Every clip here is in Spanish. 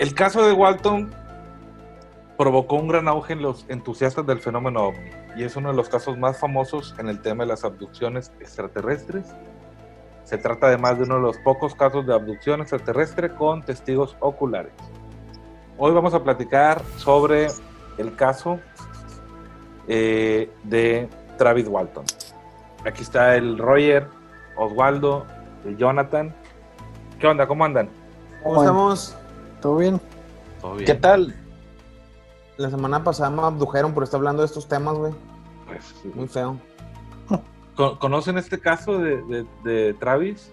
El caso de Walton provocó un gran auge en los entusiastas del fenómeno ovni y es uno de los casos más famosos en el tema de las abducciones extraterrestres. Se trata además de uno de los pocos casos de abducción extraterrestre con testigos oculares. Hoy vamos a platicar sobre el caso eh, de Travis Walton. Aquí está el Roger, Oswaldo, el Jonathan. ¿Qué onda? ¿Cómo andan? ¿Cómo estamos? ¿Todo bien? ¿Todo bien? ¿Qué tal? La semana pasada me abdujeron por estar hablando de estos temas, güey. Pues, Muy feo. ¿Con- ¿Conocen este caso de, de- de Travis?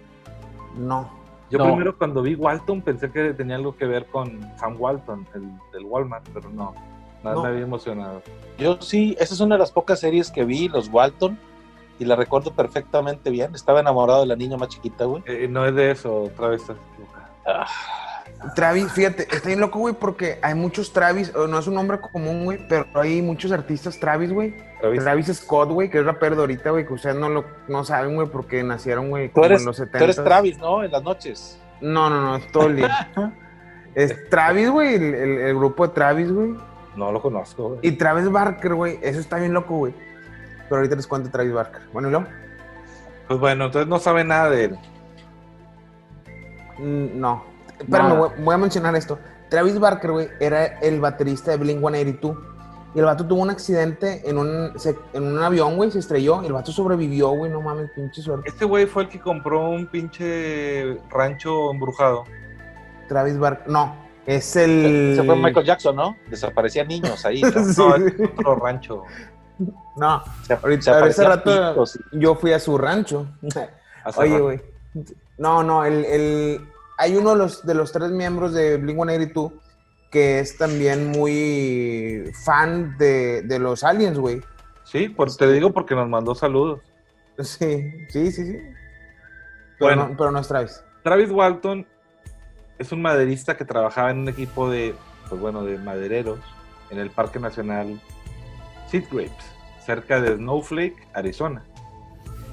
No. Yo No. primero cuando vi Walton pensé que tenía algo que ver con Sam Walton, el del Walmart, pero no. Nada No. me había emocionado. Yo sí, esa es una de las pocas series que vi, los Walton, y la recuerdo perfectamente bien. Estaba enamorado de la niña más chiquita, güey. Eh, no es de eso, Travis estás equivocado. Ah, Travis, fíjate, está bien loco, güey, porque hay muchos Travis, no es un nombre común, güey, pero hay muchos artistas Travis, güey. Travis, Travis Scott, güey, que es rapero de ahorita, güey, que ustedes no lo no saben, güey, porque nacieron, güey, tú, como eres, en los tú 70. eres Travis, ¿no? En las noches. No, no, no, es todo es Travis, güey, el, el- el grupo de Travis, güey. no lo conozco. güey. Y Travis Barker, güey, eso está bien loco, güey. Pero ahorita les cuento Travis Barker. Bueno, ¿y luego? Pues bueno, entonces no sabe nada de él. Mm, No. Espérame, voy, voy a mencionar esto. Travis Barker, güey, era el baterista de Blink 182. Y el vato tuvo un accidente en un, se- en un avión, güey, se estrelló. Y el vato sobrevivió, güey, no mames, pinche suerte. Este güey fue el que compró un pinche rancho embrujado. Travis Barker, no, es el. Se fue Michael Jackson, ¿no? Desaparecían niños ahí. ¿no? Sí, No, sí. es otro rancho. No, Se, Ahorita- se ese rato- pitos yo fui a su rancho. Oye, güey. No, no, el, el- hay uno de los, de los tres miembros de Blink 182 que es también muy fan de, de los aliens, güey. Sí, pues te digo porque nos mandó saludos. Sí, sí, sí, sí. Pero, Bueno. no, pero no es Travis. Travis Walton es un maderista que trabajaba en un equipo de, pues bueno, de madereros en el Parque Nacional Sea Grapes, cerca de Snowflake, Arizona.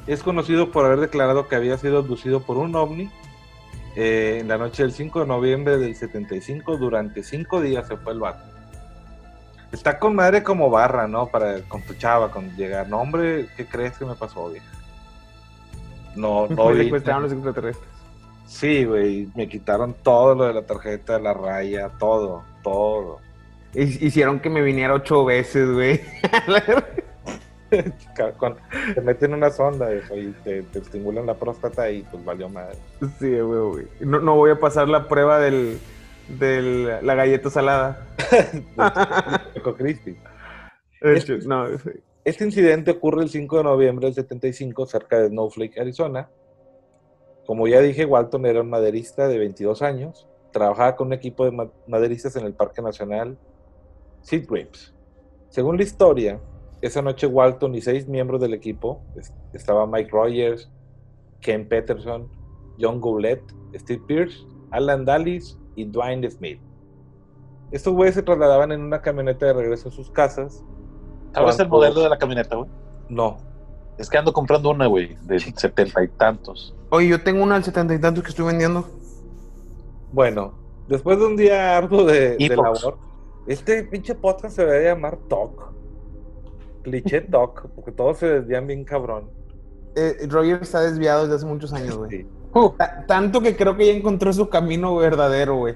Es conocido por haber declarado que había sido abducido por un ovni eh, en la noche del 5 de noviembre del 75. Durante cinco días se fue el vato. Está con madre como barra, ¿no? Para con tu chava, con llegar. No, hombre, ¿qué crees que me pasó, vieja? No, no. Cuestaron los extraterrestres. Sí, güey, me quitaron todo lo de la tarjeta, la raya, todo, todo. Hi- Hicieron que me viniera ocho veces, güey. Con- te meten una sonda y te, te estimulan la próstata y pues valió madre. sí, güey, güey. No, no voy a pasar la prueba del, de la galleta salada. Choco Crispy. Este, no, sí. Este incidente ocurre el 5 de noviembre del 75 cerca de Snowflake, Arizona. Como ya dije, Walton era un maderista de 22 años. Trabajaba con un equipo de ma- maderistas en el Parque Nacional Sea Grapes. Según la historia, esa noche Walton y seis miembros del equipo, es- estaba Mike Rogers, Ken Peterson, John Goulet, Steve Pierce, Alan Dallis y Dwayne Smith. Estos güeyes se trasladaban en una camioneta de regreso a sus casas. ¿Sabes el modelo de la camioneta, güey? No, Es que ando comprando una, güey, de setenta y tantos. Oye, yo tengo una del setenta y tantos que estoy vendiendo. Bueno, después de un día arduo de, labor, este pinche podcast se debe llamar Talk. Cliché Talk, porque todos se desvían bien cabrón. Eh, Roger está desviado desde hace muchos años, güey. Sí. Ta- Tanto que creo que ya encontró su camino verdadero, güey.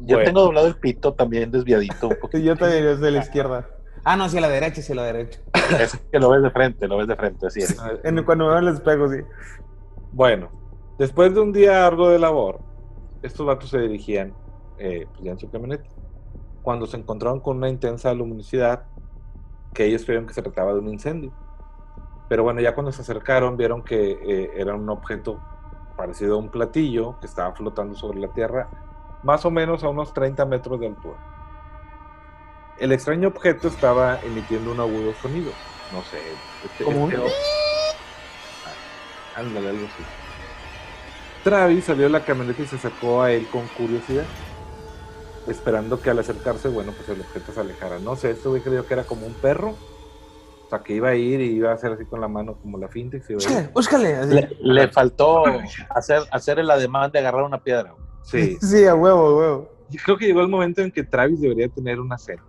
Yo Bueno. tengo doblado el pito también desviadito un poquito. Yo también desde la izquierda. Ah, no, hacia la derecha, hacia la derecha. Es que lo ves de frente, lo ves de frente, así es. En- cuando me veo en el espejo, sí. Bueno, después de un día arduo de labor, estos vatos se dirigían eh, pues, ya en su camioneta. Cuando se encontraron con una intensa luminosidad, que ellos creyeron que se trataba de un incendio. Pero bueno, ya cuando se acercaron, vieron que eh, era un objeto parecido a un platillo que estaba flotando sobre la tierra, más o menos a unos 30 metros de altura. El extraño objeto estaba emitiendo un agudo sonido. No sé. Este, ¿Como un- este- Ah, Ándale, algo así. Travis salió de la camioneta y se acercó a él con curiosidad, esperando que al acercarse, bueno, pues el objeto se alejara. No sé, esto güey creyó que era como un perro, o sea, que iba a ir y iba a hacer así con la mano como la finta y se iba a ir. Búscale, búscale. Le, le faltó hacer, hacer el ademán de agarrar una piedra. Sí, Sí, a huevo, a huevo. y creo que llegó el momento en que Travis debería tener una cena.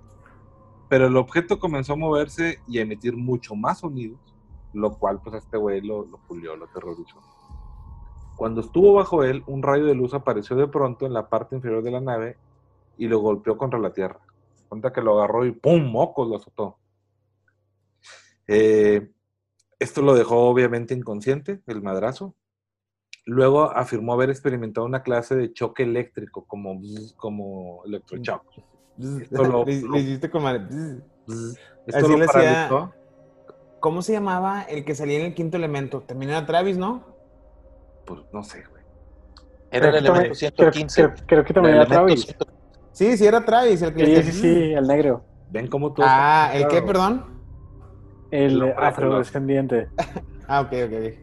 Pero el objeto comenzó a moverse y a emitir mucho más sonidos, lo cual pues a este güey lo, lo pulió, lo aterrorizó. Cuando estuvo bajo él, un rayo de luz apareció de pronto en la parte inferior de la nave y lo golpeó contra la tierra. Cuenta que lo agarró y ¡pum! mocos lo azotó. Eh, esto lo dejó obviamente inconsciente, el madrazo. Luego afirmó haber experimentado una clase de choque eléctrico, como, como. Esto lo- Le, le hiciste bzz. Esto Así lo paralizó. ¿Cómo se llamaba el que salía en el quinto elemento? También era Travis, ¿no? Pues no sé, güey. Era el que también- elemento 115. Creo, creo- creo que también El era elemento Travis. 115. Sí, sí, era Travis. El que Sí, sí, sí, el negro. Ven cómo todo Ah, ¿el qué, perdón? El afrodescendiente. Ah, ok, ok.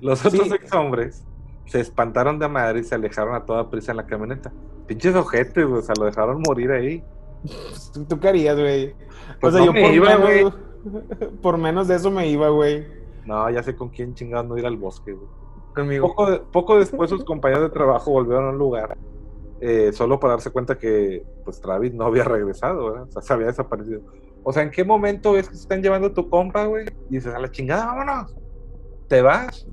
Los otros Sí. ex hombres se espantaron de madre y se alejaron a toda prisa en la camioneta. Pinches ojetes, güey, o sea, lo dejaron morir ahí. ok. ¿Tú, tú qué harías, güey? Pues o sea, no yo me por, iba, menos, por menos de eso me iba, güey. No, ya sé con quién chingados no ir al bosque, güey. Conmigo. Poco, de- poco después sus compañeros de trabajo volvieron al lugar, eh, solo para darse cuenta que pues Travis no había regresado, ¿verdad? O sea, se había desaparecido. O sea, ¿en qué momento ves que se están llevando a tu compa, güey? Y dices, a la chingada, vámonos. Te vas.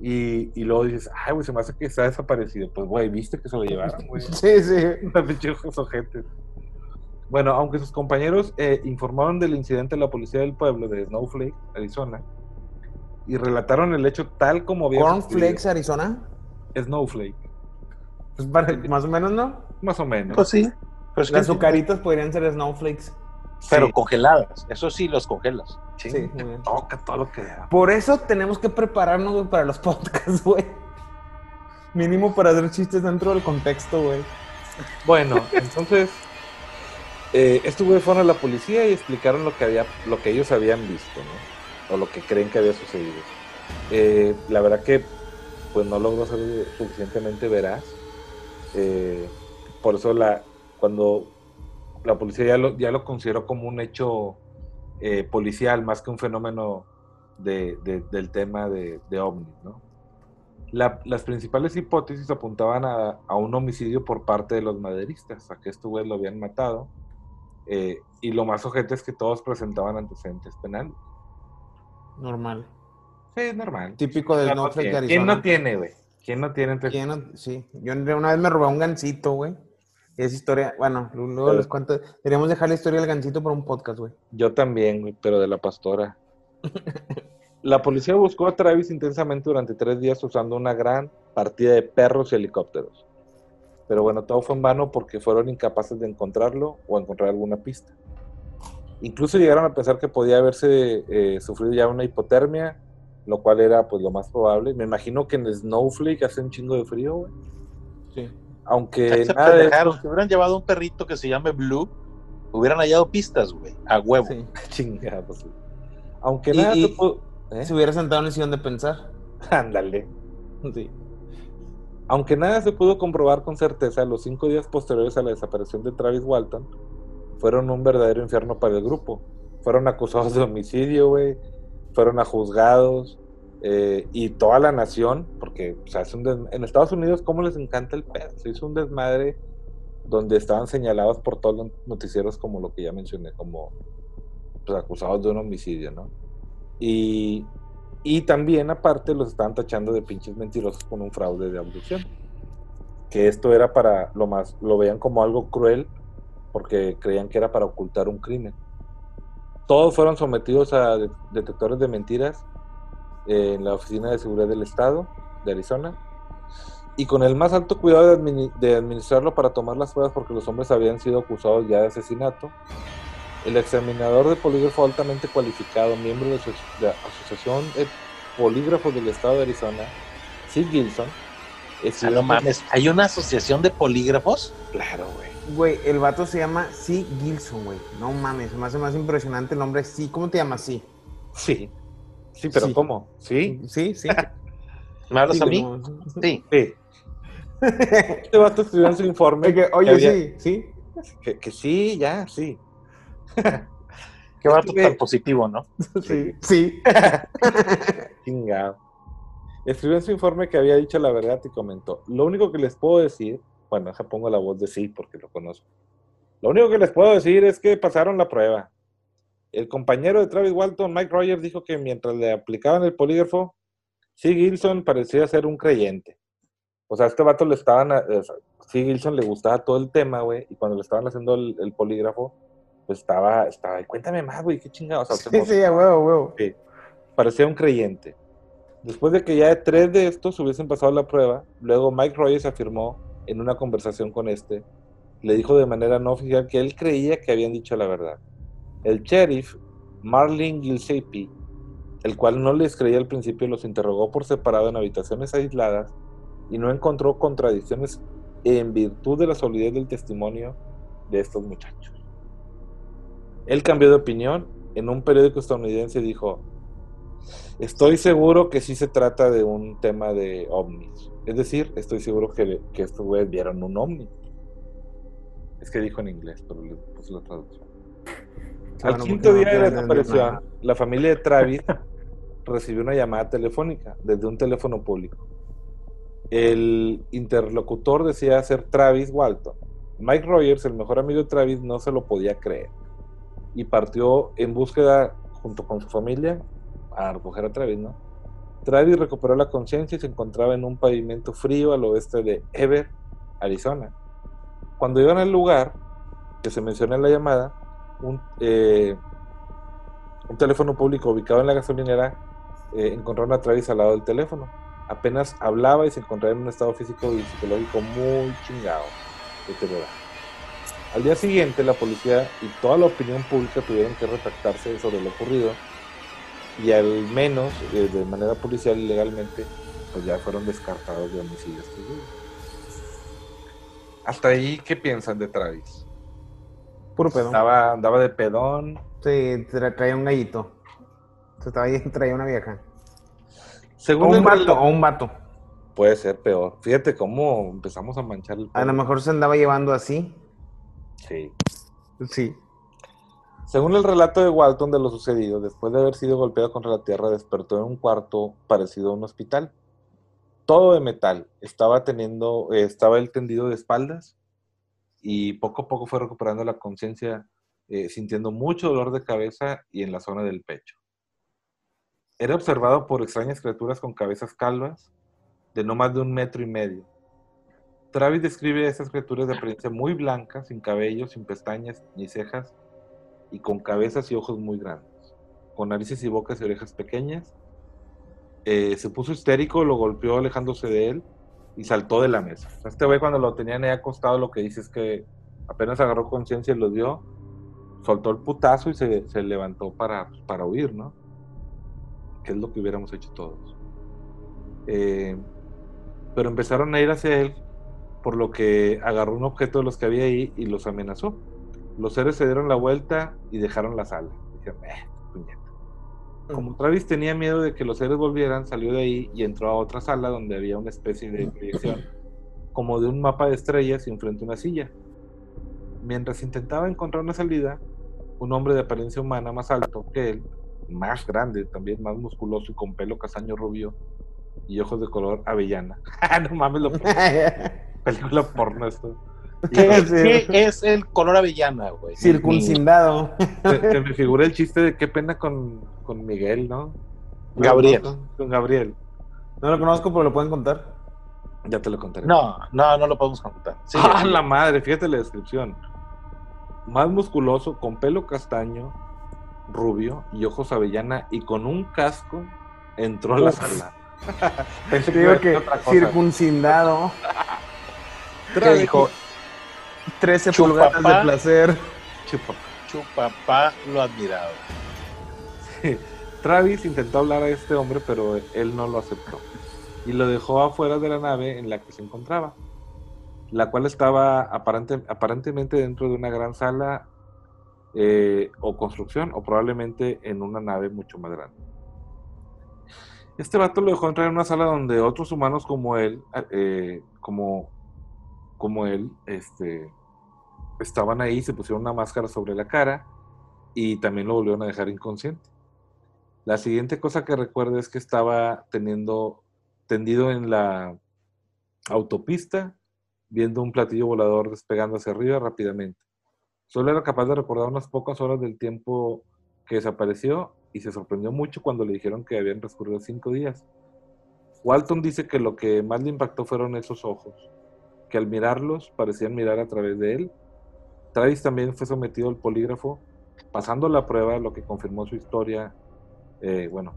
Y, y luego dices, ay, güey, se me hace que está desaparecido. Pues, güey, viste que se lo llevaron, güey. Sí, sí. Ojetes. Bueno, aunque sus compañeros eh, informaron del incidente a la policía del pueblo de Snowflake, Arizona, y relataron el hecho tal como había Cornflakes, Arizona. Snowflake, Pues para- más o menos, ¿no? más o menos. Pues sí. Pero, es que- Las azucaritas podrían ser snowflakes. pero Sí. congeladas. Eso sí, los congelas. Ching, Sí, te muy bien. toca todo lo que da. Por eso tenemos que prepararnos güey, para los podcasts, güey. Mínimo para hacer chistes dentro del contexto, güey. Bueno, entonces, eh, estos güeyes fueron a la policía y explicaron lo que había, lo que ellos habían visto, ¿no? O lo que creen que había sucedido. Eh, la verdad que, pues no logró ser suficientemente veraz. Eh, por eso la, cuando la policía ya lo, ya lo consideró como un hecho eh, policial más que un fenómeno de- de- del tema de, de ovnis, ¿no? La- las principales hipótesis apuntaban a, a un homicidio por parte de los maderistas, a que estos güeyes lo habían matado. eh, y lo más ojete es que todos presentaban antecedentes penales. Normal. Sí, es normal. Típico de Claro, Snowflake, ¿quién- Arizona. ¿Quién no tiene, güey? ¿Quién no tiene? entre- ¿Quién no? Sí. Yo una vez me robé un gancito, güey. Esa historia, bueno, luego Pero- les cuento. Deberíamos dejar la historia del gancito para un podcast, güey. Yo también, güey, pero de la pastora. La policía buscó a Travis intensamente durante tres días usando una gran partida de perros y helicópteros. Pero bueno, todo fue en vano porque fueron incapaces de encontrarlo o encontrar alguna pista. Incluso llegaron a pensar que podía haberse eh, sufrido ya una hipotermia, lo cual era pues lo más probable. Me imagino que en Snowflake hace un chingo de frío, güey. Sí. Aunque se nada de. Si hubieran llevado un perrito que se llame Blue, hubieran hallado pistas, güey. A huevo. sí. Aunque Y- nada y- se pudo- ¿eh? Se hubiera sentado en el sillón de pensar. Ándale. Sí. Aunque nada se pudo comprobar con certeza, los cinco días posteriores a la desaparición de Travis Walton fueron un verdadero infierno para el grupo. Fueron acusados de homicidio, güey. Fueron a juzgados. Eh, y toda la nación, porque o sea, es un en Estados Unidos, ¿cómo les encanta el pedo? Se hizo un desmadre donde estaban señalados por todos los noticieros, como lo que ya mencioné, como pues, acusados de un homicidio, ¿no? Y, y también, aparte, los estaban tachando de pinches mentirosos con un fraude de abducción. Que esto era para lo más, lo veían como algo cruel porque creían que era para ocultar un crimen. Todos fueron sometidos a de- detectores de mentiras en la Oficina de Seguridad del Estado de Arizona y con el más alto cuidado de, admini- de administrarlo para tomar las pruebas porque los hombres habían sido acusados ya de asesinato. El examinador de polígrafo altamente cualificado, miembro de, la Asociación de Polígrafos del Estado de Arizona, Sid Gilson, escribió- no mames. ¿Hay una asociación de polígrafos? Claro, güey. Güey, el vato se llama C. Gilson, güey. No mames, me hace más impresionante el nombre. Sí, ¿cómo te llamas? Sí. Sí. Sí, pero Sí. ¿cómo? ¿Sí? Sí, sí. ¿Me hablas Sí, a mí? como- Sí. Sí. Este vato escribió en su informe que, Oye, había- sí, sí. que, que sí, ya, sí. Qué vato tan positivo, ¿no? Sí. Sí. Chingado. Escribió en su informe que había dicho la verdad y comentó, lo único que les puedo decir Bueno, deja pongo la voz de sí porque lo conozco. Lo único que les puedo decir es que pasaron la prueba. El compañero de Travis Walton, Mike Rogers, dijo que mientras le aplicaban el polígrafo, C. Gilson parecía ser un creyente. O sea, a este vato le estaban, a- o sea, C. Gilson le gustaba todo el tema, güey, y cuando le estaban haciendo el, el polígrafo, pues estaba, estaba, cuéntame más, güey, qué chingados. O sea, se Sí, sí, a huevo, huevo. parecía un creyente. Después de que ya tres de estos hubiesen pasado la prueba, luego Mike Rogers afirmó en una conversación con este, le dijo de manera no oficial que él creía que habían dicho la verdad. El sheriff, Marlin Gillespie, el cual no les creía al principio, los interrogó por separado en habitaciones aisladas y no encontró contradicciones en virtud de la solidez del testimonio de estos muchachos. Él cambió de opinión. En un periódico estadounidense dijo, Estoy seguro que sí se trata de un tema de ovnis. Es decir, estoy seguro que, que estos güeyes vieron un ovni. Es que dijo en inglés, pero le puse la traducción. Al quinto día de la desaparición, la familia de Travis recibió una llamada telefónica desde un teléfono público. El interlocutor decía ser Travis Walton. Mike Rogers, el mejor amigo de Travis, no se lo podía creer y partió en búsqueda junto con su familia a recoger a Travis, ¿no? Travis recuperó la conciencia y se encontraba en un pavimento frío al oeste de Ever, Arizona. Cuando llegaron al lugar que se menciona en la llamada, un, eh, un teléfono público ubicado en la gasolinera eh, encontraron a Travis al lado del teléfono. Apenas hablaba y se encontraba en un estado físico y psicológico muy chingado, deteriorado. Al día siguiente, la policía y toda la opinión pública tuvieron que retractarse sobre lo ocurrido y al menos eh, de manera policial y legalmente, pues ya fueron descartados de homicidios. Hasta ahí, ¿qué piensan de Travis? Puro pedo. Andaba, andaba de pedón. Sí, tra- traía un gallito. Se estaba ahí, traía una vieja. O Según un el vato, reloj- o un vato. puede ser peor. Fíjate cómo empezamos a manchar el A lo mejor se andaba llevando así. Sí. Sí. Según el relato de Walton de lo sucedido, después de haber sido golpeado contra la tierra, despertó en un cuarto parecido a un hospital. Todo de metal. Estaba teniendo, eh, estaba él tendido de espaldas y poco a poco fue recuperando la conciencia, eh, sintiendo mucho dolor de cabeza y en la zona del pecho. Era observado por extrañas criaturas con cabezas calvas de no más de un metro y medio. Travis describe a esas criaturas de apariencia muy blanca, sin cabello, sin pestañas ni cejas, y con cabezas y ojos muy grandes, con narices y bocas y orejas pequeñas. Eh, se puso histérico, lo golpeó alejándose de él y saltó de la mesa. Este güey cuando lo tenían ahí acostado lo que dice es que apenas agarró conciencia y lo dio, soltó el putazo y se, levantó para, para huir, ¿no? Que es lo que hubiéramos hecho todos. Eh, pero empezaron a ir hacia él, por lo que agarró un objeto de los que había ahí y los amenazó. Los seres se dieron la vuelta y dejaron la sala. Dijeron, eh, puñeta. Como Travis tenía miedo de que los seres volvieran, salió de ahí y entró a otra sala donde había una especie de proyección, como de un mapa de estrellas y enfrente una silla. Mientras intentaba encontrar una salida, un hombre de apariencia humana más alto que él, más grande, también más musculoso y con pelo castaño rubio y ojos de color avellana. no mames, lo película porno esto. ¿Qué, Sí. qué es el color avellana, güey? Circuncindado. Se, se me figura el chiste de qué pena con, con Miguel, ¿no? Gabriel. Con Gabriel. No lo conozco, pero lo pueden contar. Ya te lo contaré. No, no, no lo podemos contar. Sí, ¡Ah, la madre! Fíjate la descripción. Más musculoso, con pelo castaño, rubio y ojos avellana y con un casco, entró a la sala. Pensé Te que otra cosa. circuncindado. ¿Qué dijo? 13 Chupapá. pulgadas de placer. Chupa. Chupapá lo admiraba. Travis intentó hablar a este hombre, pero él no lo aceptó y lo dejó afuera de la nave en la que se encontraba, la cual estaba aparente- aparentemente dentro de una gran sala eh, o construcción, o probablemente en una nave mucho más grande. Este vato lo dejó entrar en una sala donde otros humanos como él, eh, como, como él, este, estaban ahí, se pusieron una máscara sobre la cara y también lo volvieron a dejar inconsciente. La siguiente cosa que recuerdo es que estaba teniendo tendido en la autopista viendo un platillo volador despegando hacia arriba rápidamente. Solo era capaz de recordar unas pocas horas del tiempo que desapareció y se sorprendió mucho cuando le dijeron que habían transcurrido cinco días. Walton dice que lo que más le impactó fueron esos ojos, que al mirarlos parecían mirar a través de él. Travis también fue sometido al polígrafo, pasando la prueba, lo que confirmó su historia. eh, bueno,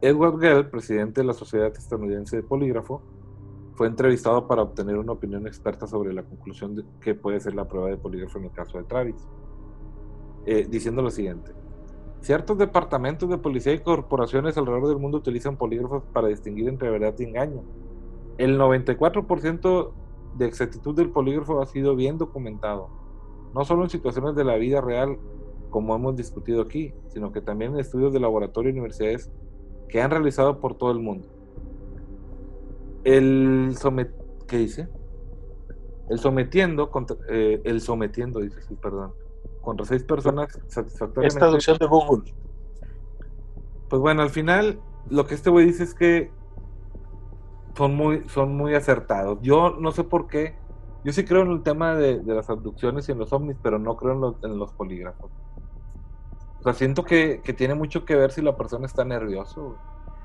Edward Gell, presidente de la Sociedad Estadounidense de Polígrafo, fue entrevistado para obtener una opinión experta sobre la conclusión de que puede ser la prueba de polígrafo en el caso de Travis, eh, diciendo lo siguiente. Ciertos departamentos de policía y corporaciones alrededor del mundo utilizan polígrafos para distinguir entre verdad y engaño. El 94% de exactitud del polígrafo ha sido bien documentado, no solo en situaciones de la vida real, como hemos discutido aquí, sino que también en estudios de laboratorio y universidades que han realizado por todo el mundo. El somet... ¿Qué dice? El sometiendo, contra- eh, el sometiendo, dice, sí, perdón, contra seis personas Es satisfactoriamente. traducción de Google. Pues bueno, al final lo que este güey dice es que son muy, son muy acertados. Yo no sé por qué. Yo sí creo en el tema de, de las abducciones y en los ovnis, pero no creo en los, en los polígrafos. O sea, siento que, que tiene mucho que ver si la persona está nervioso. güey.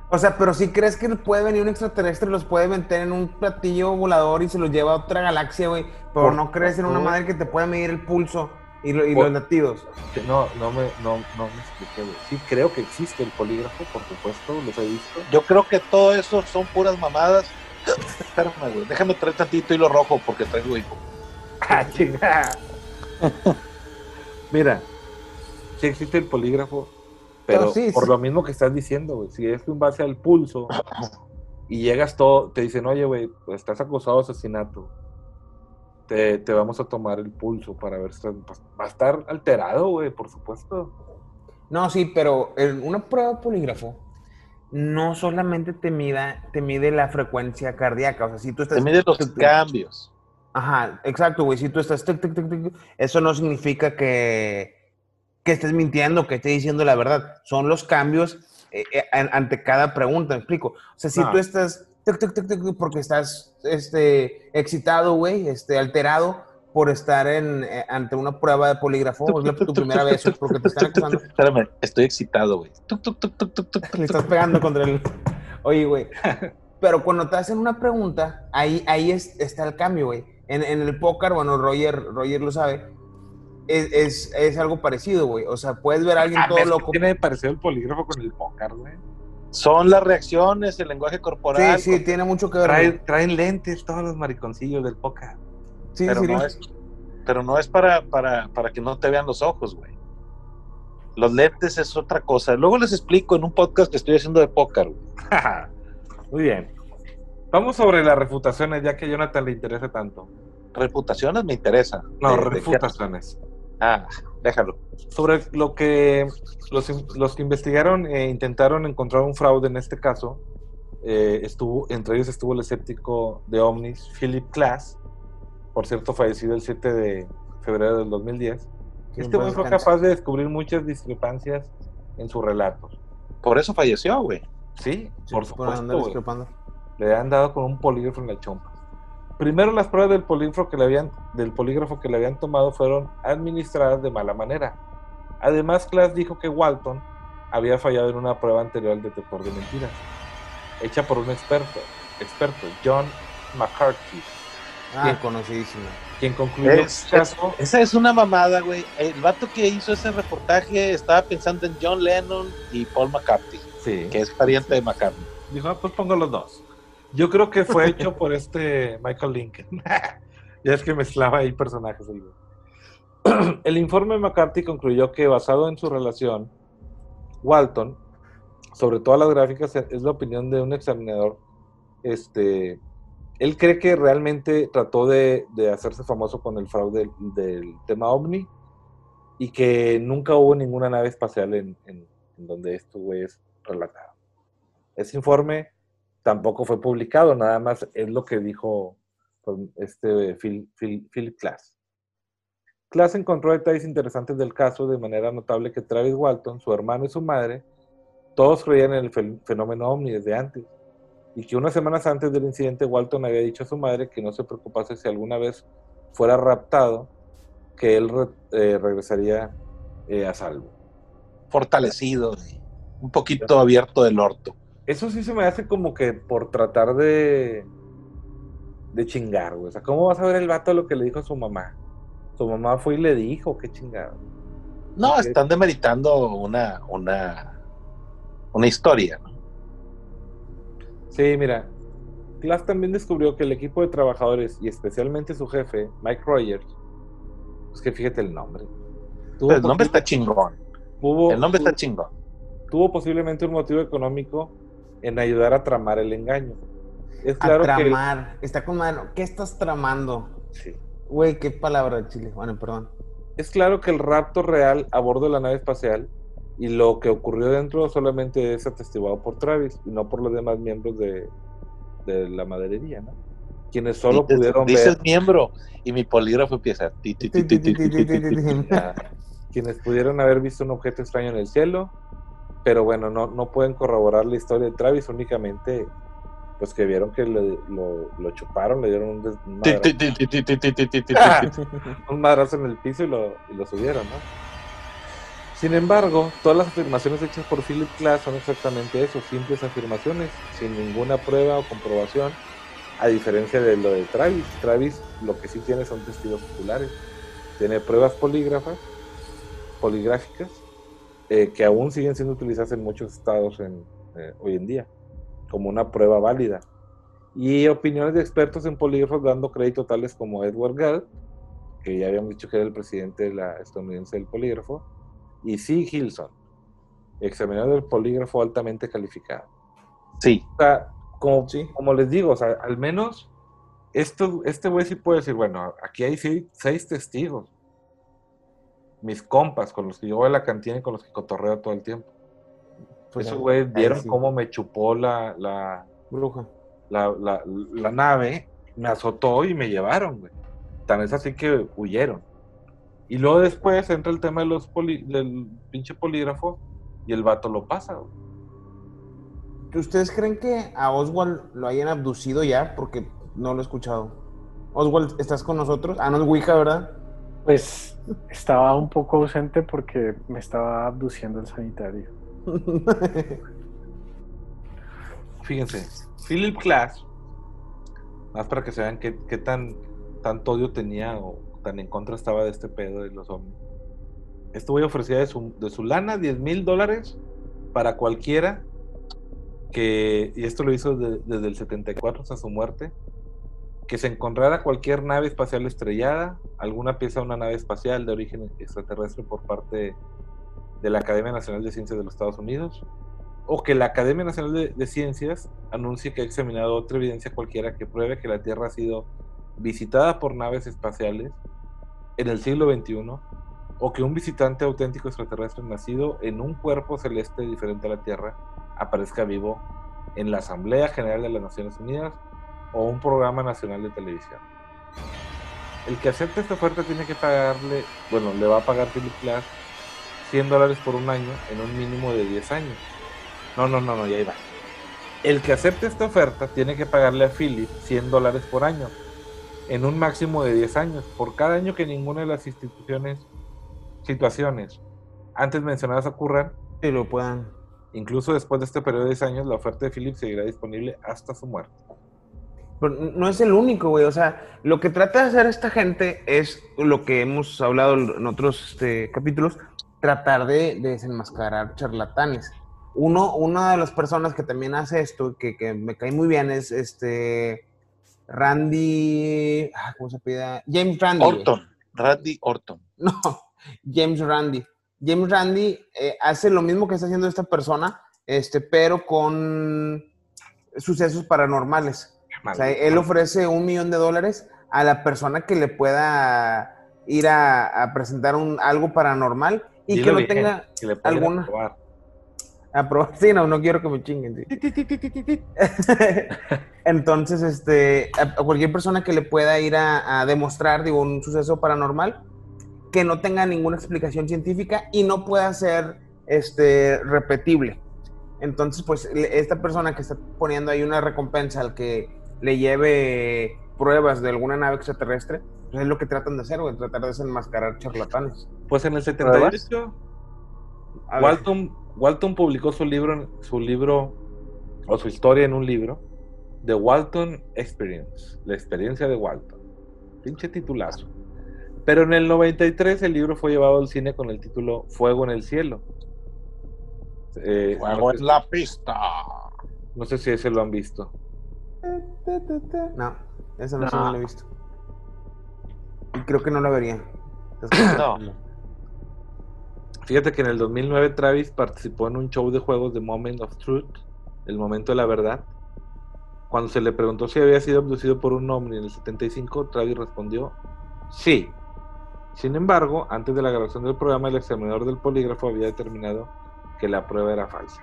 O sea, pero si crees que puede venir un extraterrestre, los puede meter en un platillo volador y se los lleva a otra galaxia, güey. Pero Por no crees en una madre que te pueda medir el pulso y, lo- y Por- los latidos. Que No, no me, no, no me expliqué, güey. Sí creo que existe el polígrafo, por supuesto, los he visto. Yo creo que todo eso son puras mamadas. Espérame, güey. Déjame traer tantito hilo rojo porque traigo hijo. ¡Ah, chingada! Mira, sí existe el polígrafo, pero Pero sí, por sí. lo mismo que estás diciendo, güey, si es en base al pulso y llegas todo, te dicen, oye, güey, pues, estás acusado de asesinato, te, te vamos a tomar el pulso para ver si estás- va a estar alterado, güey, por supuesto. No, sí, pero en una prueba de polígrafo no solamente te, mida, te mide la frecuencia cardíaca. O sea, si tú estás. Te mide los tic, cambios. Ajá, exacto, güey. Si tú estás. tic, tic, tic, tic, eso no significa que, que estés mintiendo, que estés diciendo la verdad. Son los cambios eh, eh, an- ante cada pregunta, ¿me explico? O sea, si Ah. tú estás. Porque estás este, excitado, güey, este, alterado por estar en, eh, ante una prueba de polígrafo, es la- tu primera vez, porque te están acusando. Espérame, estoy excitado, güey. Le estás pegando contra el. Oye, güey. Pero cuando te hacen una pregunta, ahí, ahí es- está el cambio, güey. En, en el póker, bueno, Roger, Roger lo sabe, es, es, es algo parecido, güey. O sea, puedes ver a alguien Ah, todo ¿ves que loco. Tiene parecido el polígrafo con el póker, güey. Son las reacciones, el lenguaje corporal. Sí, sí, tiene mucho que ver. Traen lentes todos los mariconcillos del póker. Sí, pero, sí, no es, pero no es para, para, para que no te vean los ojos, güey. Los lentes es otra cosa. Luego les explico en un podcast que estoy haciendo de póker. Muy bien. Vamos sobre las refutaciones, ya que a Jonathan le interesa tanto. Reputaciones me interesa. No, De- de refutaciones. Ah, déjalo. Sobre lo que los, los que investigaron e intentaron encontrar un fraude en este caso, eh, estuvo, entre ellos estuvo el escéptico de Omnis, Philip Klass, por cierto, fallecido el 7 de febrero del 2010. Sí, Este güey en fue capaz de descubrir muchas discrepancias en sus relatos. Por eso falleció, güey. Sí, Sí, por por supuesto. andar güey. discrepando. le han dado con un polígrafo en la chompa. Primero las pruebas del polígrafo que le habían, del polígrafo que le habían tomado fueron administradas de mala manera. Además, Class dijo que Walton había fallado en una prueba anterior al detector de mentiras, hecha por un experto, experto John McCarthy, Ah, Bien. conocidísimo. quien concluyó Es- el caso Esa es una mamada, güey. El vato que hizo ese reportaje estaba pensando en John Lennon y Paul McCartney, sí, que es pariente de McCartney. dijo, ah, pues pongo los dos. Yo creo que fue hecho por este Michael Lincoln. ya es que mezclaba ahí personajes. el. El informe McCarthy concluyó que basado en su relación, Walton, sobre todas las gráficas, es la opinión de un examinador. Este, él cree que realmente trató de, de hacerse famoso con el fraude del, del tema OVNI y que nunca hubo ninguna nave espacial en, en- en donde esto es relatado. Ese informe tampoco fue publicado, nada más es lo que dijo pues, este Phil, Phil, Philip Klass. Klass encontró detalles interesantes del caso, de manera notable que Travis Walton, su hermano y su madre, todos creían en el fe- fenómeno ovni desde antes. y que unas semanas antes del incidente Walton había dicho a su madre que no se preocupase si alguna vez fuera raptado, que él eh, regresaría eh, a salvo. Fortalecido, un poquito abierto del orto. Eso sí se me hace como que por tratar de de chingar, güey. O sea, ¿cómo vas a ver el vato lo que le dijo a su mamá? Su mamá fue y le dijo, qué chingado. No, están demeritando una, una, una historia, ¿no? Sí, mira, Glass también descubrió que el equipo de trabajadores y especialmente su jefe, Mike Rogers, es que fíjate el nombre. El nombre está chingón. tuvo- El nombre está chingón. tuvo posiblemente un motivo económico en ayudar a tramar el engaño. Es claro a tramar, que... está con mano. ¿Qué estás tramando? Sí. Güey, qué palabra de chile. Bueno, perdón. Es claro que el rapto real a bordo de la nave espacial y lo que ocurrió dentro solamente es atestiguado por Travis y no por los demás miembros de, de la maderería, ¿no? Quienes solo dices, pudieron dices ver. miembro y mi polígrafo empieza. Quienes pudieron haber visto un objeto extraño en el cielo, pero bueno, no, no pueden corroborar la historia de Travis, únicamente pues que vieron que le, lo, lo, chuparon, le dieron un, madrazo. un madrazo en el piso y lo, y lo subieron, ¿no? Sin embargo, todas las afirmaciones hechas por Philip Glass son exactamente eso, simples afirmaciones, sin ninguna prueba o comprobación, a diferencia de lo de Travis. Travis lo que sí tiene son testigos oculares, tiene pruebas polígrafas, poligráficas, eh, que aún siguen siendo utilizadas en muchos estados en, eh, hoy en día, como una prueba válida. Y opiniones de expertos en polígrafos dando crédito tales como Edward Galt, que ya habíamos dicho que era el presidente de la estadounidense del polígrafo, y C. Hilson, examinador del polígrafo altamente calificado. Sí, O sea, como, Sí. como les digo, o sea, al menos esto, este güey sí puede decir, bueno, aquí hay seis testigos. Mis compas con los que yo voy a la cantina y con los que cotorreo todo el tiempo. Pues Esos güeyes vieron sí. cómo me chupó la, la, Bruja. la, la- la nave, me azotó y me llevaron, güey. Tan es así que huyeron. Y luego después entra el tema de los poli- del pinche polígrafo y el vato lo pasa, güey. ¿Ustedes creen que a Oswald lo hayan abducido ya? Porque no lo he escuchado. Oswald, ¿estás con nosotros? Ah, no es Ouija, ¿verdad? Pues estaba un poco ausente porque me estaba abduciendo el sanitario. Fíjense, Philip Glass, más para que se vean qué, qué tan tanto odio tenía o tan en contra estaba de este pedo de los ovnis. Este güey ofrecía de su, de su lana 10 mil dólares para cualquiera que, y esto lo hizo de- desde el 74 hasta su muerte, que se encontrara cualquier nave espacial estrellada, alguna pieza de una nave espacial de origen extraterrestre por parte de la Academia Nacional de Ciencias de los Estados Unidos, o que la Academia Nacional de, de Ciencias anuncie que ha examinado otra evidencia cualquiera que pruebe que la Tierra ha sido visitada por naves espaciales en el siglo XXI, o que un visitante auténtico extraterrestre nacido en un cuerpo celeste diferente a la Tierra aparezca vivo en la Asamblea General de las Naciones Unidas o un programa nacional de televisión. El que acepte esta oferta tiene que pagarle, bueno, le va a pagar Philip Glass 100 dólares por un año en un mínimo de 10 años. No, no, no, no, ya iba. El que acepte esta oferta tiene que pagarle a Philip 100 dólares por año en un máximo de 10 años. Por cada año que ninguna de las instituciones, situaciones antes mencionadas ocurran, Que lo puedan. incluso después de este periodo de 10 años, la oferta de Philip seguirá disponible hasta su muerte. Pero no es el único, güey. O sea, lo que trata de hacer esta gente es lo que hemos hablado en otros este, capítulos, tratar de, de desenmascarar charlatanes. Uno, una de las personas que también hace esto, que, que me cae muy bien, es este Randy. ah, ¿Cómo se pide? James Randy. güey. Orton, Randy Orton. No, James Randy. James Randy eh, hace lo mismo que está haciendo esta persona, este, pero con sucesos paranormales. O sea, él ofrece un millón de dólares a la persona que le pueda ir a, a presentar un, algo paranormal y Dilo que no bien, tenga que le pueden alguna- aprobar. apro- Sí, no, no quiero que me chinguen. sí. Entonces, este, a, a cualquier persona que le pueda ir a, a demostrar, digo, un suceso paranormal, que no tenga ninguna explicación científica y no pueda ser, este, repetible. Entonces, pues esta persona que está poniendo ahí una recompensa al que le lleve pruebas de alguna nave extraterrestre, pues es lo que tratan de hacer, güey, tratar de desenmascarar charlatanes. Pues en el 78, A ver, Walton, Walton publicó su libro, su libro, o su historia en un libro, The Walton Experience, la experiencia de Walton. Pinche titulazo. Pero en el 93 el libro fue llevado al cine con el título Fuego en el cielo. Eh, Juego no, sé, en la pista. no sé si ese lo han visto. No, esa no, no la he visto. Y creo que no la vería. No. Fíjate que en el 2009 Travis participó en un show de juegos de Moment of Truth, el momento de la verdad. Cuando se le preguntó si había sido abducido por un ovni en el 75, Travis respondió sí. Sin embargo, antes de la grabación del programa, el examinador del polígrafo había determinado que la prueba era falsa.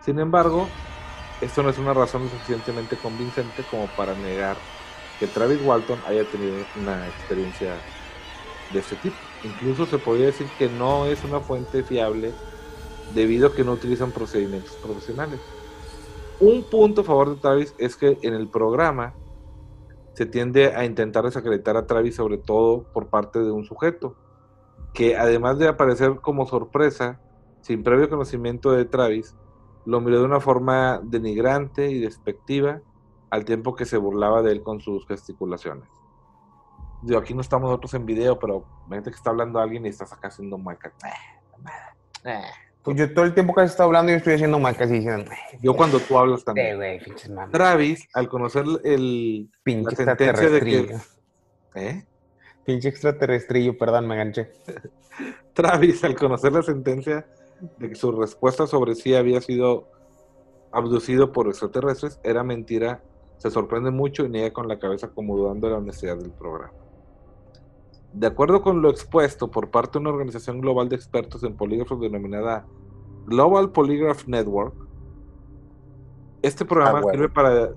Sin embargo, esto no es una razón suficientemente convincente como para negar que Travis Walton haya tenido una experiencia de este tipo. Incluso se podría decir que no es una fuente fiable debido a que no utilizan procedimientos profesionales. Un punto a favor de Travis es que en el programa se tiende a intentar desacreditar a Travis sobre todo por parte de un sujeto, que además de aparecer como sorpresa, sin previo conocimiento de Travis, lo miró de una forma denigrante y despectiva al tiempo que se burlaba de él con sus gesticulaciones. Digo, aquí no estamos nosotros en video, pero imagínate que está hablando alguien y estás acá haciendo muecas. Pues yo todo el tiempo que has estado hablando, yo estoy haciendo marcas y diciendo, Yo cuando tú hablas "Eh, también. mames. Travis, al conocer el... Pinche la sentencia de que-. ¿eh? Pinche extraterrestrillo, perdón, me ganché. Travis, al conocer la sentencia de que su respuesta sobre sí había sido abducido por extraterrestres, era mentira, se sorprende mucho y niega con la cabeza como dudando de la honestidad del programa. De acuerdo con lo expuesto por parte de una organización global de expertos en polígrafos denominada Global Polygraph Network, este programa Ah, bueno. sirve para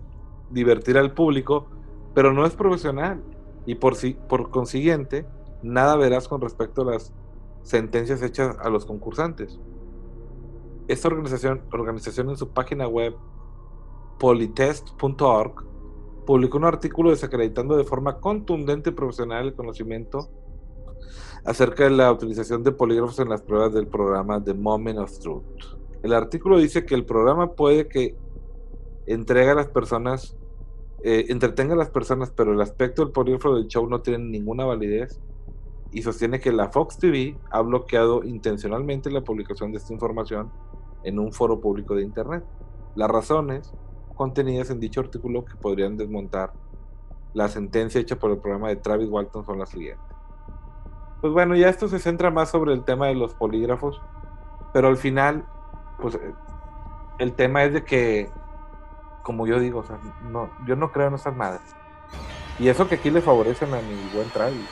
divertir al público, pero no es profesional y por, si, por consiguiente nada verás con respecto a las sentencias hechas a los concursantes. Esta organización, organización en su página web polytest.org publicó un artículo desacreditando de forma contundente y profesional el conocimiento acerca de la utilización de polígrafos en las pruebas del programa The Moment of Truth. El artículo dice que el programa puede que entrega a las personas, eh, entretenga a las personas, pero el aspecto del polígrafo del show no tiene ninguna validez y sostiene que la Fox TV ha bloqueado intencionalmente la publicación de esta información en un foro público de Internet. Las razones contenidas en dicho artículo que podrían desmontar la sentencia hecha por el programa de Travis Walton son las siguientes. Pues bueno, ya esto se centra más sobre el tema de los polígrafos, pero al final, pues eh, el tema es de que, como yo digo, o sea, no, yo no creo en esas madres. Y eso que aquí le favorecen a mi buen Travis.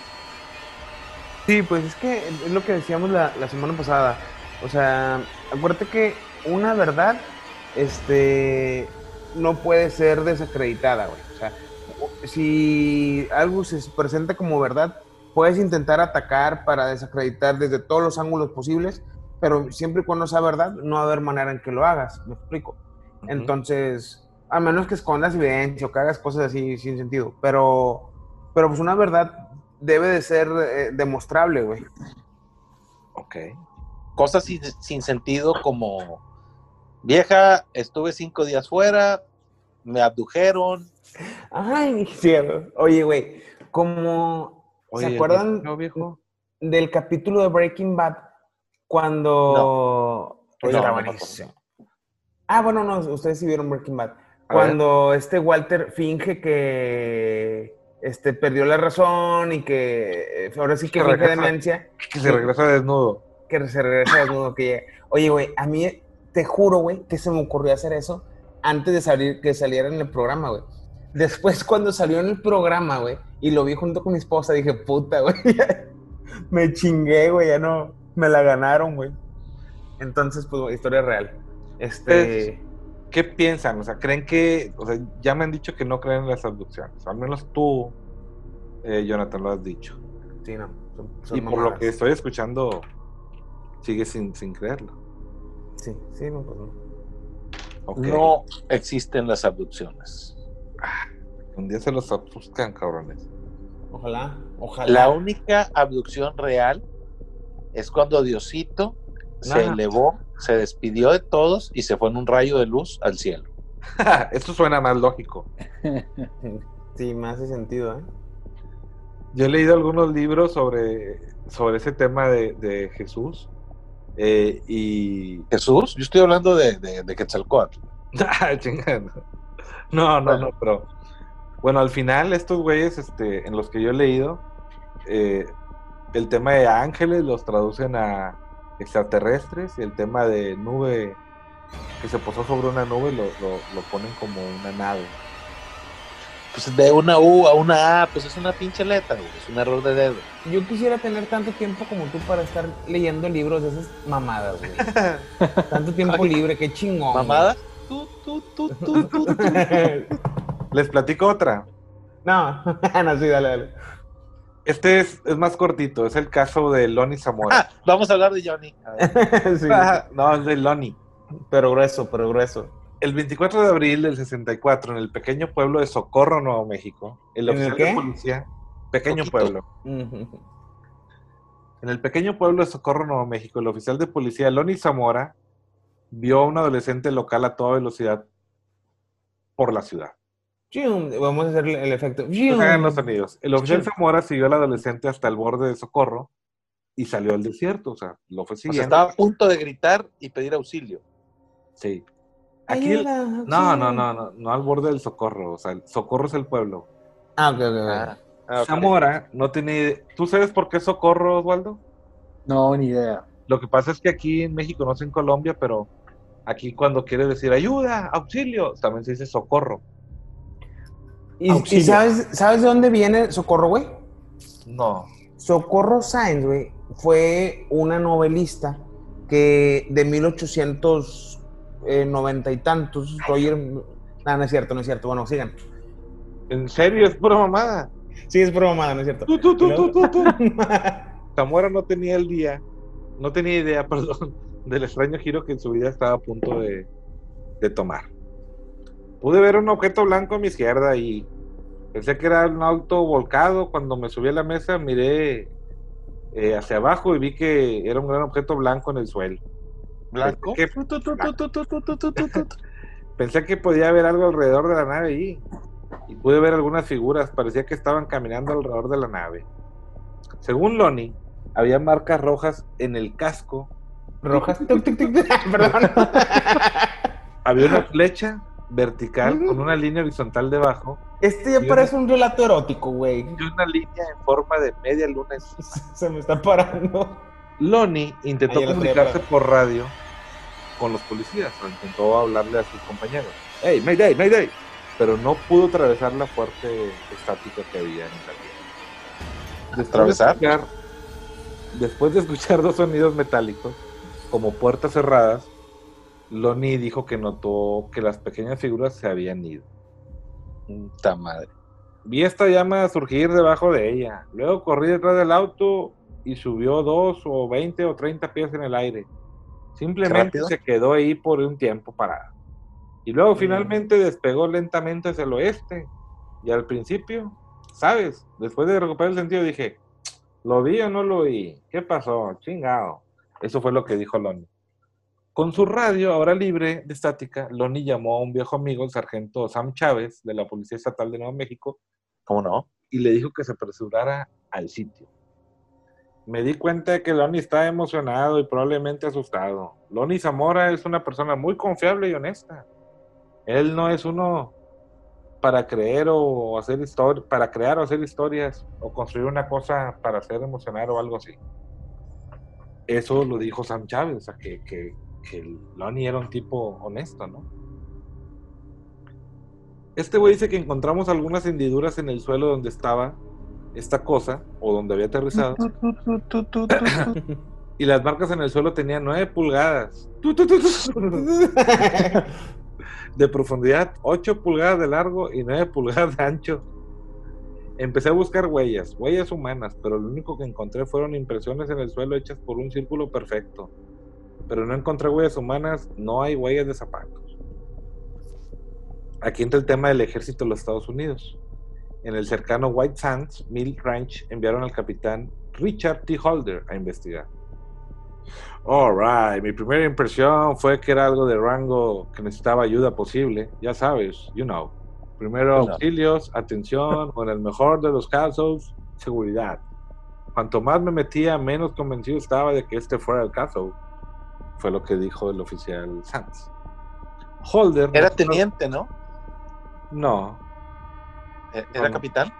Sí, pues es que es lo que decíamos la, la semana pasada. O sea, acuérdate que una verdad, este, no puede ser desacreditada, güey. O sea, si algo se presenta como verdad, puedes intentar atacar para desacreditar desde todos los ángulos posibles, pero siempre y cuando sea verdad, no va a haber manera en que lo hagas, me explico. Entonces, a menos que escondas evidencia o que hagas cosas así sin sentido, pero, pero pues una verdad debe de ser eh, demostrable, güey. Ok. Cosas sin, sin sentido como, vieja, estuve cinco días fuera, me abdujeron. Ay, sí, oye, güey, como Oye, ¿se acuerdan del capítulo de Breaking Bad cuando No, Está no. Ah, bueno, no, ustedes sí vieron Breaking Bad. Cuando este Walter finge que este perdió la razón y que eh, ahora sí que Que finge regresa. demencia, Que se regresa desnudo. Que se regresa desnudo que. Oye, güey, a mí te juro, güey, que se me ocurrió hacer eso antes de salir, que saliera en el programa, güey. Después, cuando salió en el programa, güey, y lo vi junto con mi esposa, dije, puta, güey, me chingué, güey, ya no, me la ganaron, güey. Entonces, pues, historia real. Este, ¿Qué piensan? O sea, ¿creen que.? O sea, ya me han dicho que no creen en las abducciones. Al menos tú, eh, Jonathan, lo has dicho. sí, no. son- son Y por lo que estoy escuchando, sigue sin, sin creerlo. Sí, sí, no, pues no. Ok. No existen las abducciones. Un día se los buscan, cabrones. Ojalá, ojalá. La única abducción real es cuando Diosito se Ajá. elevó, se despidió de todos y se fue en un rayo de luz al cielo. Esto suena más lógico. Sí, me hace sentido, ¿eh? Yo he leído algunos libros sobre, sobre ese tema de, de Jesús. Eh, y. Jesús, yo estoy hablando de, de, de Quetzalcóatl. Ah. No, no, no, pero. Bueno, al final, estos güeyes, este, en los que yo he leído, eh, el tema de ángeles los traducen a extraterrestres y el tema de nube que se posó sobre una nube lo, lo, lo ponen como una nave. Pues de una U a una A, pues es una pinche letra, güey, es un error de dedo. Yo quisiera tener tanto tiempo como tú para estar leyendo libros de esas mamadas, güey. tanto tiempo libre, qué chingón. güey. ¿Mamada? Tú, tú, tú, tú, tú, tú. Les platico otra. no, no, sí, dale, dale. Este es, es más cortito, es el caso de Lonnie Zamora. Ah, vamos a hablar de Johnny. Sí, Ah, no, es de Lonnie. pero grueso, pero grueso. El 24 de abril del 64, en el pequeño pueblo de Socorro, Nuevo México, el ¿En el oficial de policía, pequeño Poquito. pueblo, en el pequeño pueblo de Socorro, Nuevo México, el oficial de policía Lonnie Zamora vio a un adolescente local a toda velocidad por la ciudad. Vamos a hacer el efecto. Hagan los sonidos. El oficial. Zamora siguió al adolescente hasta el borde de Socorro y salió al desierto, o sea, lo fue O sea, siguiendo. estaba a punto de gritar y pedir auxilio. Sí. Aquí, el- no, no, no, no, no al borde del Socorro, o sea, el Socorro es el pueblo. Ah, ok, ok. Ah, ok. Zamora no tiene idea. ¿Tú sabes por qué Socorro, Osvaldo? No, ni idea. Lo que pasa es que aquí en México, no sé en Colombia, pero aquí cuando quiere decir ayuda, auxilio, también se dice socorro. ¿Y, sabes, sabes de dónde viene Socorro, güey? No. Socorro Sáenz, güey, fue una novelista que de 1890 y tantos, Roger... No, no es cierto, no es cierto. Bueno, sigan. ¿En serio? Es pura mamada. Sí, es por mamada, no es cierto. Tú, tú, tú, luego- tú, tú, tú. Zamora no tenía el día, no tenía idea, perdón, del extraño giro que en su vida estaba a punto de, de tomar. Pude ver un objeto blanco a mi izquierda y pensé que era un auto volcado. Cuando me subí a la mesa miré eh, hacia abajo y vi que era un gran objeto blanco en el suelo blanco. Pensé que podía haber algo alrededor de la nave y, pude ver algunas figuras. Parecía que estaban caminando alrededor de la nave. Según Lonnie, había marcas rojas en el casco. Rojas. Perdón. había una flecha vertical con una línea horizontal debajo. Este ya parece un relato erótico, güey. Una línea en forma de media luna. Se me está parando. Lonnie intentó comunicarse por radio con los policías, o intentó hablarle a sus compañeros. ¡Hey, Mayday, Mayday! Pero no pudo atravesar la fuerte estática que había en la vía. Después de escuchar- después de escuchar dos sonidos metálicos, como puertas cerradas, Lonnie dijo que notó que las pequeñas figuras se habían ido. Puta madre. Vi esta llama surgir debajo de ella. Luego corrí detrás del auto y subió dos o veinte o treinta pies en el aire. Simplemente se quedó ahí por un tiempo parada. Y luego Mm. finalmente despegó lentamente hacia el oeste. Y al principio, ¿sabes? Después de recuperar el sentido dije, ¿lo vi o no lo vi? ¿Qué pasó? Chingado. Eso fue lo que dijo Lonnie. Con su radio ahora libre de estática, Lonnie llamó a un viejo amigo, el sargento Sam Chávez, de la Policía Estatal de Nuevo México, ¿Cómo no? y le dijo que se apresurara al sitio. Me di cuenta de que Lonnie estaba emocionado y probablemente asustado. Lonnie Zamora es una persona muy confiable y honesta. Él no es uno para creer o hacer para crear o hacer historias o construir una cosa para hacer emocionar o algo así. Eso lo dijo Sam Chávez, o sea, que, que, que Lonnie era un tipo honesto, ¿no? Este güey dice que encontramos algunas hendiduras en el suelo donde estaba esta cosa, o donde había aterrizado, y las marcas en el suelo tenían 9 pulgadas de profundidad, 8 pulgadas de largo y 9 pulgadas de ancho. Empecé a buscar huellas, huellas humanas, pero lo único que encontré fueron impresiones en el suelo hechas por un círculo perfecto. Pero no encontré huellas humanas, no hay huellas de zapatos. aquí entra el tema del ejército de los Estados Unidos. En el cercano White Sands Mill Ranch enviaron al capitán Richard T. Holder a investigar. Alright, mi primera impresión fue que era algo de rango que necesitaba ayuda posible. Ya sabes, you know. Primero auxilios, atención, o en el mejor de los casos, seguridad. Cuanto más me metía, menos convencido estaba de que este fuera el caso. Fue lo que dijo el oficial Sands. Holder. Era teniente, ¿no? No, Era No. capitán.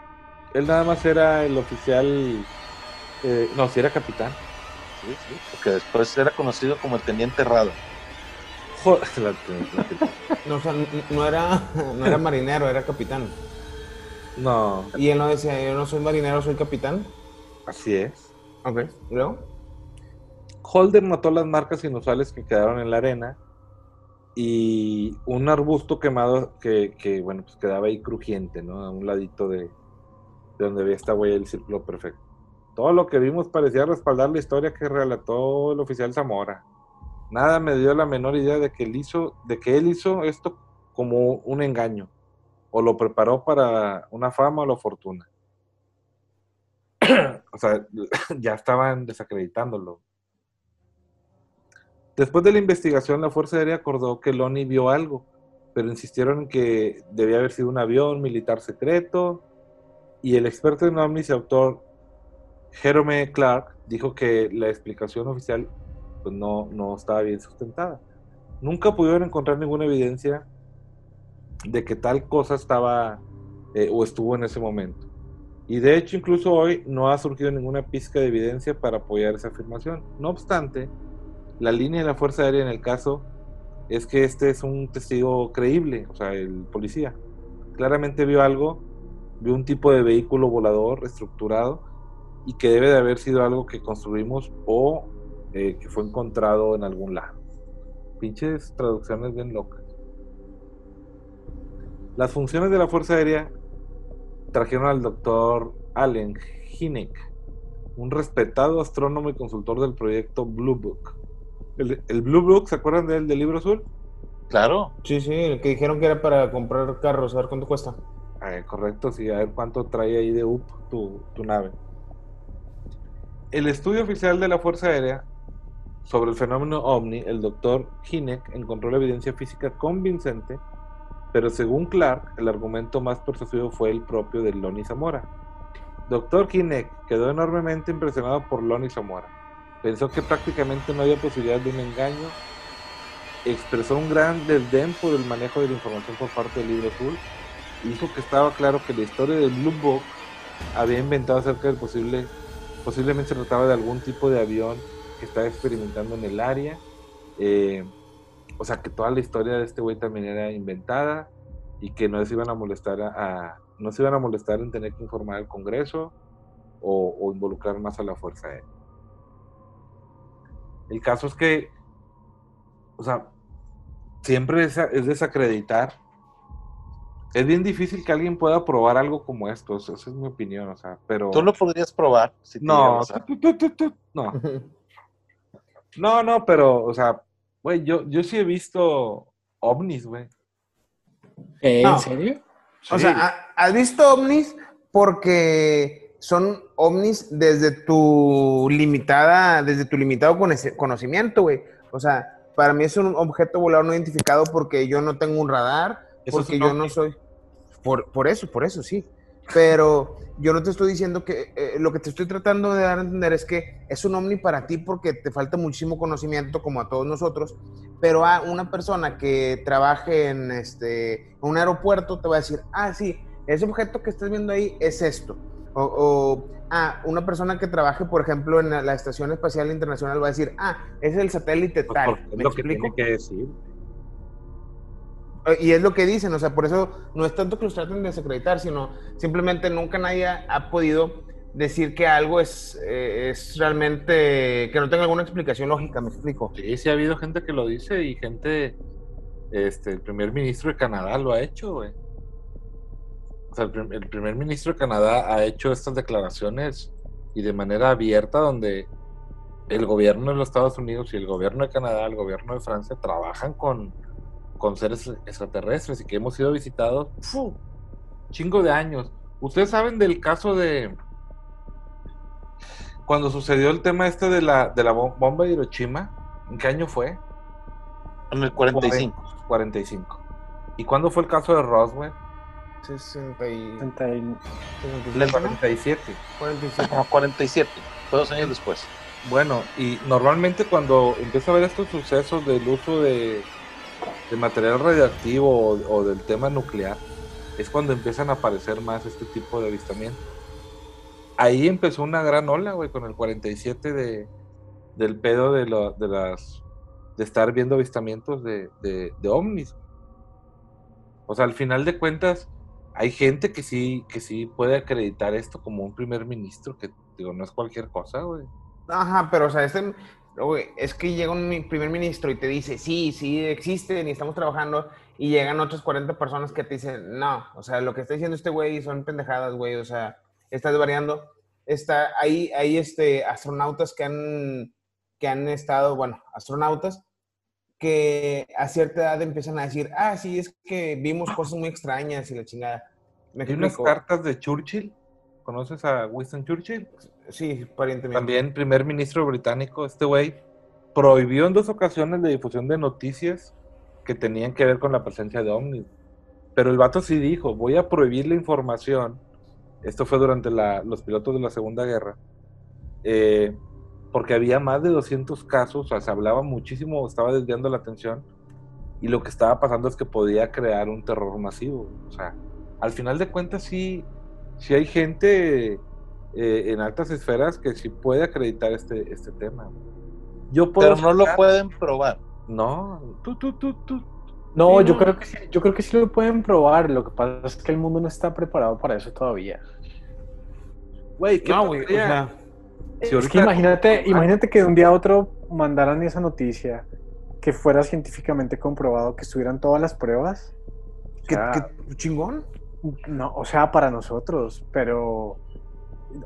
él nada más era el oficial. eh, no, si era capitán. Sí, sí. Porque después era conocido como el teniente Rado. Jo- la- la- No, o sea, no era, no era marinero, era capitán. no, Y él no decía, yo no soy marinero, soy capitán. así es. Ok. ¿Y luego? Holder notó las marcas inusuales que quedaron en la arena y un arbusto quemado que, que, bueno, pues quedaba ahí crujiente, ¿no? A un ladito de, de donde había esta huella del círculo perfecto. Todo lo que vimos parecía respaldar la historia que relató el oficial Zamora. Nada me dio la menor idea de que él hizo, de que él hizo esto como un engaño, o lo preparó para una fama o la fortuna. o sea, ya estaban desacreditándolo. Después de la investigación, la Fuerza Aérea acordó que Lonnie vio algo, pero insistieron en que debía haber sido un avión militar secreto, y el experto en ovnis y autor Jerome Clark dijo que la explicación oficial pues, no, no estaba bien sustentada. Nunca pudieron encontrar ninguna evidencia de que tal cosa estaba eh, o estuvo en ese momento. Y de hecho, incluso hoy no ha surgido ninguna pizca de evidencia para apoyar esa afirmación. No obstante, la línea de la Fuerza Aérea en el caso es que este es un testigo creíble, o sea, el policía. Claramente vio algo, vio un tipo de vehículo volador estructurado y que debe de haber sido algo que construimos o eh, que fue encontrado en algún lado. Pinches traducciones bien locas. Las funciones de la Fuerza Aérea trajeron al doctor Allen Hynek, un respetado astrónomo y consultor del proyecto Blue Book. El, el Blue Book, ¿se acuerdan de él, del libro azul? Claro. Sí, sí, el que dijeron que era para comprar carros, a ver cuánto cuesta. Ah, correcto, sí, a ver cuánto trae ahí de UP tu, tu nave. El estudio oficial de la Fuerza Aérea sobre el fenómeno OVNI, el doctor Hinek encontró la evidencia física convincente, pero según Clark, el argumento más persuasivo fue el propio de Lonnie Zamora. Dr. Hinek quedó enormemente impresionado por Lonnie Zamora. Pensó que prácticamente no había posibilidad de un engaño. Expresó un gran desdén por el manejo de la información por parte del libro azul dijo que estaba claro que la historia del Blue Book había inventado acerca del posible, posiblemente se trataba de algún tipo de avión que estaba experimentando en el área. Eh, o sea, que toda la historia de este güey también era inventada y que no se iban a molestar a, a- no se iban a molestar en tener que informar al Congreso o, o involucrar más a la Fuerza Aérea. El caso es que, o sea, siempre es, es desacreditar. Es bien difícil que alguien pueda probar algo como esto, eso- esa es mi opinión, o sea, pero... Tú lo podrías probar. Si No, no, no, no, pero, o sea, güey, yo, yo sí he visto ovnis, güey. ¿Eh, No. ¿En serio? O Sí. sea, ¿ha- ¿has visto ovnis? Porque son ovnis desde tu limitada, desde tu limitado conocimiento, güey. O sea, para mí es un objeto volador no identificado porque yo no tengo un radar, Eso porque yo ovni. no soy. Por, por eso, por eso, sí. Pero yo no te estoy diciendo que eh, lo que te estoy tratando de dar a entender es que es un ovni para ti porque te falta muchísimo conocimiento, como a todos nosotros. Pero a una persona que trabaje en este, un aeropuerto te va a decir, ah, sí, ese objeto que estás viendo ahí es esto. O, o, ah, una persona que trabaje, por ejemplo, en la, la Estación Espacial Internacional va a decir, ah, es el satélite Pues tal. es ¿Me lo que explico? tiene que decir. Eh, Y es lo que dicen, o sea, por eso no es tanto que los traten de desacreditar, sino simplemente nunca nadie ha podido decir que algo es, eh, es realmente, que no tenga alguna explicación lógica, me explico. Sí, sí ha habido gente que lo dice y gente, este, el primer ministro de Canadá lo ha hecho, güey. Sea, el, prim- el primer ministro de Canadá ha hecho estas declaraciones y de manera abierta donde el gobierno de los Estados Unidos y el gobierno de Canadá, el gobierno de Francia trabajan con, con seres extraterrestres y que hemos sido visitados, chingo de años. Ustedes saben del caso de cuando sucedió el tema este de la, de la bom- bomba de Hiroshima, ¿en qué año fue? En el 45. 45. ¿Y cuándo fue el caso de Roswell? 60 y... 60 y- En el 47. 47. No, 47. Fue dos años después. Bueno, y normalmente cuando empieza a ver estos sucesos del uso de, de material radioactivo o, o del tema nuclear, es cuando empiezan a aparecer más este tipo de avistamientos. Ahí empezó una gran ola, güey, con el 47 de, del pedo de, lo- de las de estar viendo avistamientos de, de, de ovnis. O sea, al final de cuentas, hay gente que sí, que sí puede acreditar esto como un primer ministro, que digo, no es cualquier cosa, güey. Ajá, pero o sea, este, es que llega un primer ministro y te dice, sí, sí existen y estamos trabajando, y llegan otras 40 personas que te dicen, no, o sea, lo que está diciendo este güey son pendejadas, güey, o sea, estás variando. Está, hay, hay este, astronautas que han, que han estado, bueno, astronautas que a cierta edad empiezan a decir, ah, sí, es que vimos cosas muy extrañas y la chingada. ¿Me unas cartas de Churchill. ¿Conoces a Winston Churchill? Sí, pariente mío. También primer ministro británico. Este güey prohibió en dos ocasiones la difusión de noticias que tenían que ver con la presencia de ovnis. Pero el vato sí dijo, voy a prohibir la información. Esto fue durante la- los pilotos de la Segunda Guerra. eh, porque había más de 200 casos, o sea, se hablaba muchísimo, estaba desviando la atención. Y lo que estaba pasando es que podía crear un terror masivo. O sea, al final de cuentas sí, sí hay gente eh, en altas esferas que sí puede acreditar este, este tema. Yo puedo Pero no lo pueden probar. No, tú, tú, tú, tú. No, Sí, yo no. creo que sí, yo creo que sí lo pueden probar. Lo que pasa es que el mundo no está preparado para eso todavía. Güey, ¿qué No, güey, o pasaría sea, si Es ahorita- que imagínate, imagínate que de un día a otro mandaran esa noticia, que fuera científicamente comprobado, que estuvieran todas las pruebas. O ¿qué, sea, qué chingón? No, o sea, para nosotros, pero,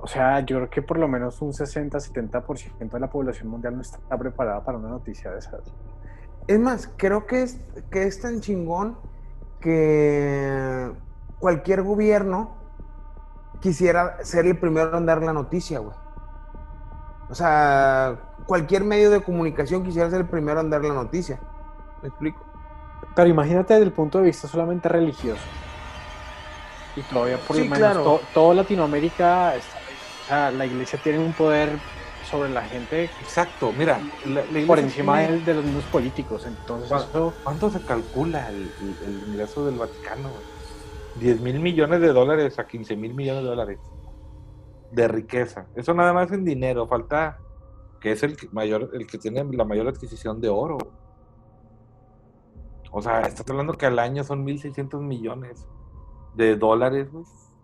o sea, yo creo que por lo menos un 60-70% de la población mundial no está preparada para una noticia de esas. Es más, creo que es, que es tan chingón que cualquier gobierno quisiera ser el primero en dar la noticia, güey. O sea, cualquier medio de comunicación quisiera ser el primero en dar la noticia. ¿Me explico? Pero imagínate desde el punto de vista solamente religioso. Y todavía por lo Sí, menos claro. to- toda Latinoamérica, está- o sea, la iglesia tiene un poder sobre la gente Exacto, mira, la- la iglesia por encima tiene- de, de los mismos políticos. Entonces, ¿Cuánto, se calcula el, el- el ingreso del Vaticano? güey? 10 mil millones de dólares a 15 mil millones de dólares de riqueza. Eso nada más en dinero. Falta que es el que mayor, el que tiene la mayor adquisición de oro. O sea, estás hablando que al año son 1.600 millones de dólares,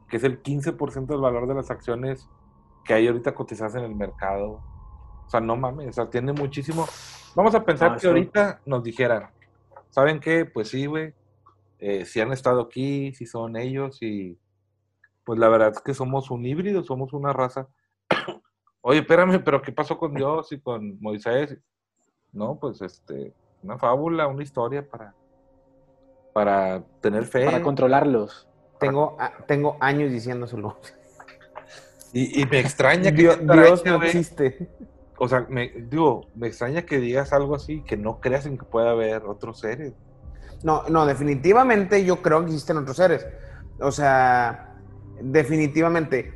que es el 15% del valor de las acciones que hay ahorita cotizadas en el mercado. O sea, no mames, o sea, tiene muchísimo. Vamos a pensar No, que ahorita nos dijeran, ¿saben qué? Pues sí, güey, eh, si han estado aquí, si son ellos, y pues la verdad es que somos un híbrido, somos una raza. Oye, espérame, pero ¿qué pasó con Dios y con Moisés? No, pues este, una fábula, una historia para, para tener fe. para controlarlos. Tengo, a- tengo años diciéndoselo. Y, y me extraña que Dios, no existe. O sea, me, digo, me extraña que digas algo así, que no creas en que pueda haber otros seres. No, no, definitivamente yo creo que existen otros seres. O sea, definitivamente.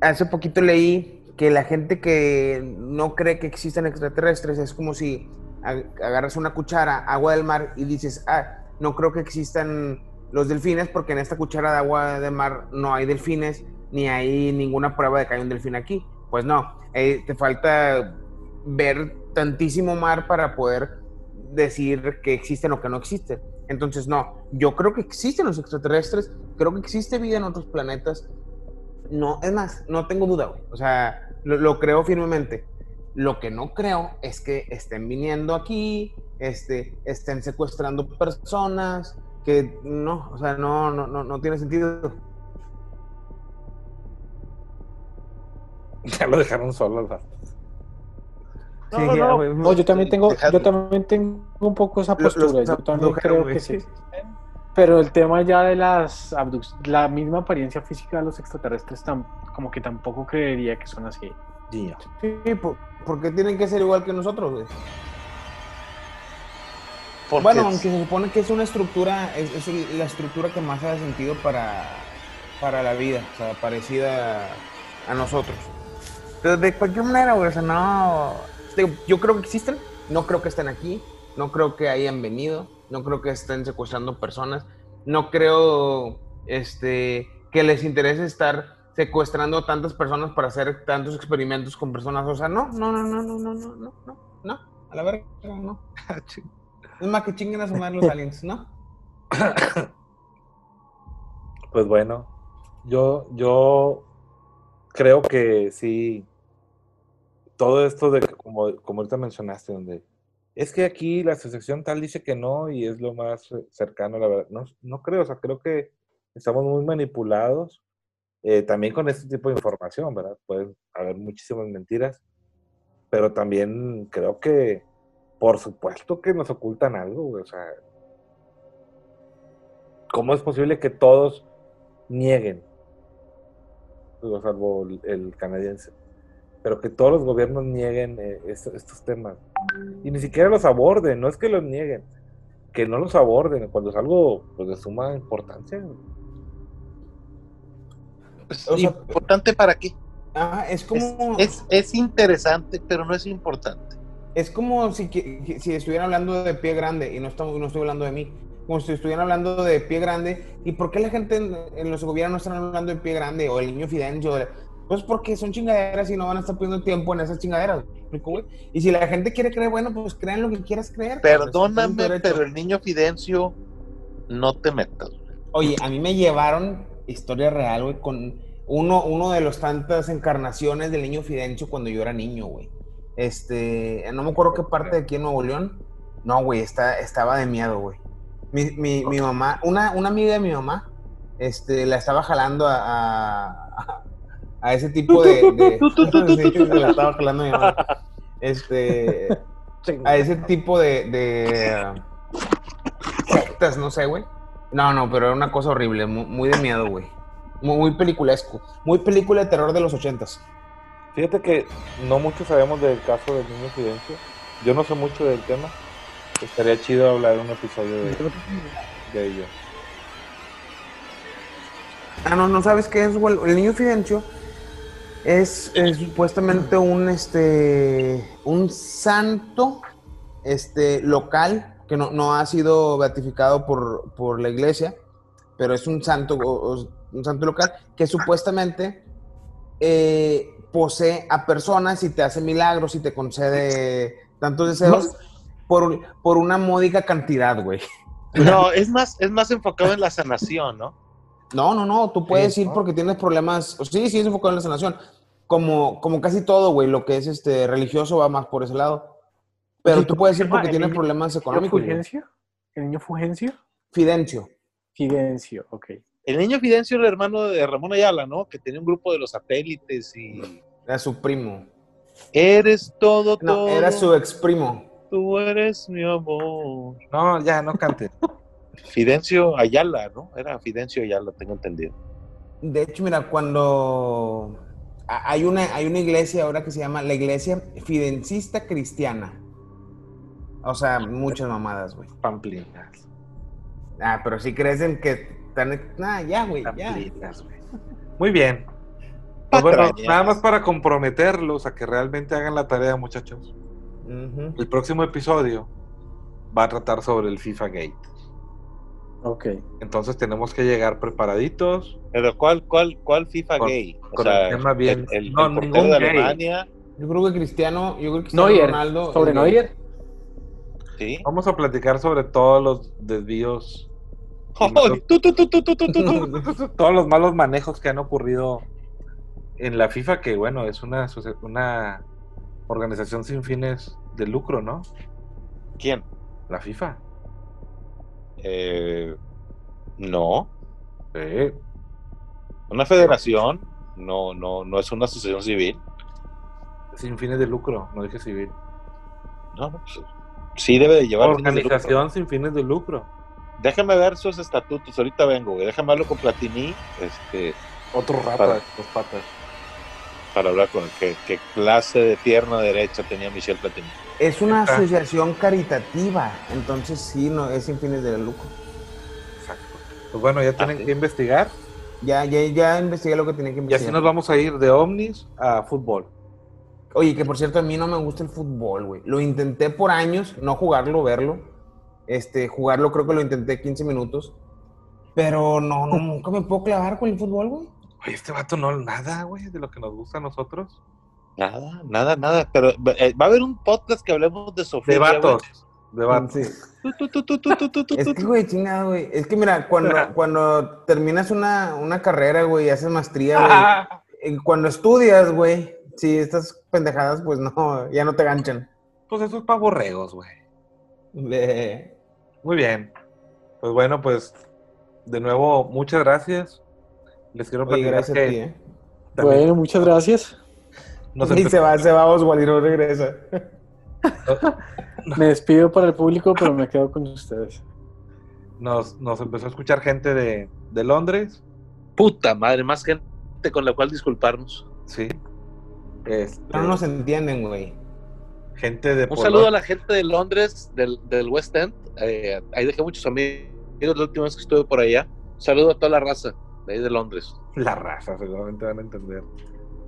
Hace poquito leí que la gente que no cree que existen extraterrestres es como si ag- agarras una cuchara, agua del mar y dices, ah, no creo que existan los delfines porque en esta cuchara de agua de mar no hay delfines ni hay ninguna prueba de que hay un delfín aquí. Pues no, eh, te falta ver tantísimo mar para poder decir que existen o que no existen. Entonces, no, yo creo que existen los extraterrestres, creo que existe vida en otros planetas. No, es más, no tengo duda, güey. O sea, lo, creo firmemente. Lo que no creo es que estén viniendo aquí, este, estén secuestrando personas, que no, o sea, no, no, no, no tiene sentido. Ya lo dejaron solo. al. No, Sí, no, no. No, yo también tengo, yo también tengo un poco esa Lo- los postura. Yo también creo que sí. Pero el tema ya de las abducciones, la misma apariencia física de los extraterrestres, tam- como que tampoco creería que son así. Sí, ¿por, por qué tienen que ser igual que nosotros, güey? Porque Bueno, aunque se supone que es una estructura, es, es la estructura que más hace sentido para, para la vida, o sea, parecida a nosotros. Pero de cualquier manera, güey, o sea, no. Yo creo que existen, no creo que estén aquí, no creo que hayan venido, no creo que estén secuestrando personas, no creo este, que les interese estar secuestrando a tantas personas para hacer tantos experimentos con personas. O sea, no, no, no, no, no, no, no, no, no, no, a la verga, no. Es más que chinguen a su madre los aliens, ¿no? Pues bueno, yo, yo creo que sí, todo esto de como, como ahorita mencionaste, donde es que aquí la asociación tal dice que no y es lo más eh, cercano la verdad. No, no creo, o sea, creo que estamos muy manipulados eh, también con este tipo de información, ¿verdad? Pueden haber muchísimas mentiras, pero también creo que, por supuesto que nos ocultan algo, o sea, ¿cómo es posible que todos nieguen? Digo, salvo el canadiense, pero que todos los gobiernos nieguen eh, esto- estos temas y ni siquiera los aborden, no es que los nieguen, que no los aborden cuando es algo pues, de suma importancia. güey. es o sea- importante para qué. Ah, es como, es, es interesante, pero no es importante. es como si, si estuvieran hablando de pie grande y no, estamos, no estoy hablando de mí. Como si estuvieran hablando de pie grande. ¿Y por qué la gente en, en los gobiernos no están hablando de pie grande o el niño Fidencio? Pues porque son chingaderas y no van a estar perdiendo tiempo en esas chingaderas. Y si la gente quiere creer, bueno, pues crean lo que quieras creer. cabrón, es un Perdóname, pero el niño Fidencio, no te metas. güey. Oye, a mí me llevaron, historia real, güey, con uno, uno de los tantas encarnaciones del niño Fidencio cuando yo era niño, güey. Este, no me acuerdo qué parte de aquí en Nuevo León. No, güey, está, estaba de miedo, güey. Mi, mi, mi mamá, una, una amiga de mi mamá, este, la estaba jalando a, a, a ese tipo de... de de hecho, se la estaba jalando a mi mamá. Este, a ese tipo de, de sectas, no sé, güey. No, no, pero era una cosa horrible, muy, muy de miedo, güey. Muy, muy peliculesco. Muy película de terror de los ochentas. Fíjate que no mucho sabemos del caso del niño Fidencio. Yo no sé mucho del tema. Estaría chido hablar un episodio de, de ello. Ah, no, no sabes qué es, güey. El niño Fidencio es, es supuestamente un, este, un santo, este, local que no, no ha sido beatificado por, por la iglesia, pero es un santo, un santo local que supuestamente eh, posee a personas y te hace milagros y te concede tantos deseos por, por una módica cantidad, güey. No, es más, es más enfocado en la sanación, ¿no? No, no, no, tú puedes Sí, ir ¿no? porque tienes problemas, o sí, sí es enfocado en la sanación, como, como casi todo, güey, lo que es este religioso va más por ese lado. Pero tú ¿cómo puedes ir porque el tienes niño- problemas ¿El económicos. güey. Fulgencio? ¿El niño Fulgencio? Fidencio. Fidencio, ok. El niño Fidencio era el hermano de Ramón Ayala, ¿no? Que tenía un grupo de los satélites y. Era su primo. Eres todo, No, todo. era su ex primo. Tú eres mi amor. No, ya, no cante. Fidencio Ayala, ¿no? Era Fidencio Ayala, tengo entendido. De hecho, mira, cuando hay una, hay una iglesia ahora que se llama la iglesia fidencista cristiana. O sea, muchas mamadas, güey. Pamplinas. Ah, pero si crees en que están... Nah, ya, güey. Pamplinas, güey. Muy bien. Pues bueno, nada más para comprometerlos a que realmente hagan la tarea, muchachos. El próximo episodio va a tratar sobre el FIFA Gate. Ok. Entonces tenemos que llegar preparaditos. Pero ¿cuál, cuál, cuál FIFA Con- gay? O con sea, el tema bien- el, el- no, el portero de gay. Alemania, Yo creo que Cristiano, yo creo que Cristiano Neuer. Ronaldo... ¿Sobre. Neuer? ¿sí? Vamos a platicar sobre todos los desvíos, todos los malos manejos que han ocurrido en la FIFA, que bueno, es una, una organización sin fines de lucro, ¿no? ¿Quién? La FIFA. Eh, no. Sí. Una federación no, no, no es una asociación civil. Sin fines de lucro, no dije civil. No, no, pues, sí debe de llevar fines de lucro. Organización sin fines de lucro. Déjame ver sus estatutos, ahorita vengo, güey. Déjame hablar con Platini, este, Otro rata, Para- dos patas. Para hablar con qué, qué clase de pierna derecha tenía Michel Platini. Es una Ajá. asociación caritativa, entonces sí, no es sin fines de lucro. Exacto. Pues bueno, ya tienen Ah, sí. que investigar. Ya, ya, ya investigué lo que tenía que Y así investigar. nos vamos a ir de ovnis a fútbol. Oye, que por cierto, a mí no me gusta el fútbol, güey. Lo intenté por años, no jugarlo, verlo. Este, jugarlo creo que lo intenté 15 minutos. Pero no, no, nunca me puedo clavar con el fútbol, güey. Oye, este vato no nada, güey, de lo que nos gusta a nosotros. Nada, nada, nada. Pero eh, va a haber un podcast que hablemos de Sofía. De vatos. De vatos. Sí. Es que, güey, chingada, güey. Es que mira, cuando, cuando terminas una, una carrera, güey, y haces maestría, güey. Ah, Cuando estudias, güey, si estas pendejadas, pues no, ya no te ganchan. pues eso es para borregos, güey. Muy bien. Pues bueno, pues de nuevo, muchas gracias. Les quiero Oye, platicar gracias que a ti, ¿eh? también Bueno, muchas gracias. nos, Y se va, se va Oswald y no regresa. Me despido para el público, pero me quedo con ustedes. nos, nos empezó a escuchar gente de, de Londres. Puta madre, más gente con la cual disculparnos. Sí. Este, No nos entienden, güey. gente de Un Polonia. saludo a la gente de Londres, del, del West End. Eh, ahí dejé muchos amigos la última vez que estuve por allá. Un saludo a toda la raza de ahí de Londres. La raza, seguramente van a entender.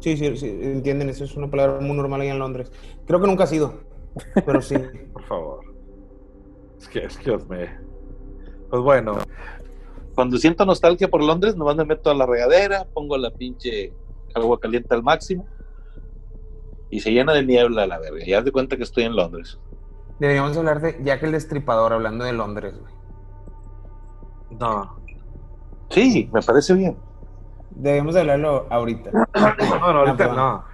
Sí, sí, sí, entienden, eso es una palabra muy normal allá en Londres. Creo que nunca ha sido, pero sí. Por favor. Es que, es que os me. Pues bueno, Cuando siento nostalgia por Londres, nomás me meto a la regadera, pongo la pinche agua caliente al máximo y se llena de niebla la verga. Ya haz de cuenta que estoy en Londres. Deberíamos hablar de Jack el Destripador, hablando de Londres, güey. no. Sí, me parece bien. Deberíamos de hablarlo ahorita. No, no, ahorita perdón. no.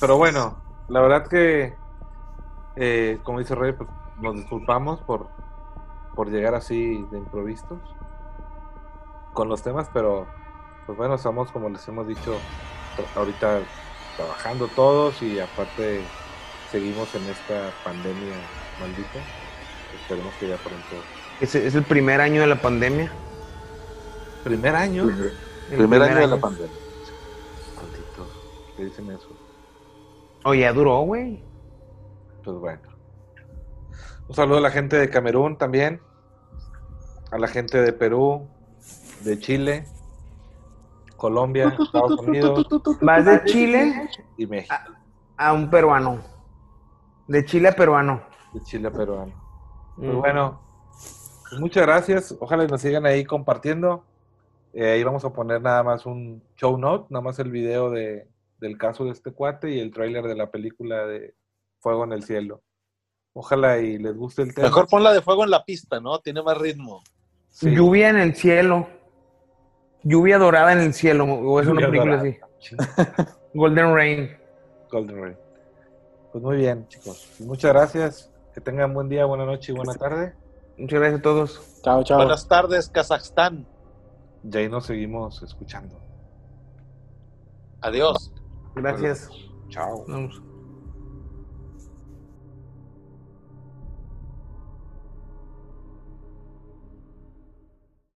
Pero bueno, la verdad que, eh, como dice Rey, pues nos disculpamos por, por llegar así de improvistos con los temas, pero pues bueno, estamos, como les hemos dicho, ahorita trabajando todos y aparte seguimos en esta pandemia maldita. Esperemos que ya pronto. Es, es el primer año de la pandemia. Primer año. El Primer, año de la pandemia. Malditos, ¿qué dicen eso? Oye, ya duró, güey. Pues bueno. Un saludo a la gente de Camerún también. A la gente de Perú, de Chile, Colombia, Estados Unidos Vas de Chile y México. a un peruano. De Chile a peruano. De Chile a peruano. Pues Mm. bueno, muchas gracias. Ojalá y nos sigan ahí compartiendo. Eh, ahí vamos a poner nada más un show note, nada más el video de, del caso de este cuate y el tráiler de la película de Fuego en el Cielo. Ojalá y les guste el tema. Mejor ponla de fuego en la pista, ¿no? Tiene más ritmo. Sí. Lluvia en el cielo. Lluvia dorada en el cielo. O es una Lluvia película dorada. así. Golden Rain. Golden Ray. Pues muy bien, chicos. Muchas gracias. Que tengan buen día, buena noche y buena tarde. Muchas gracias a todos. Chao, chao. Buenas tardes, Kazajstán. Y ahí nos seguimos escuchando. Adiós. Gracias. Chao. Vamos.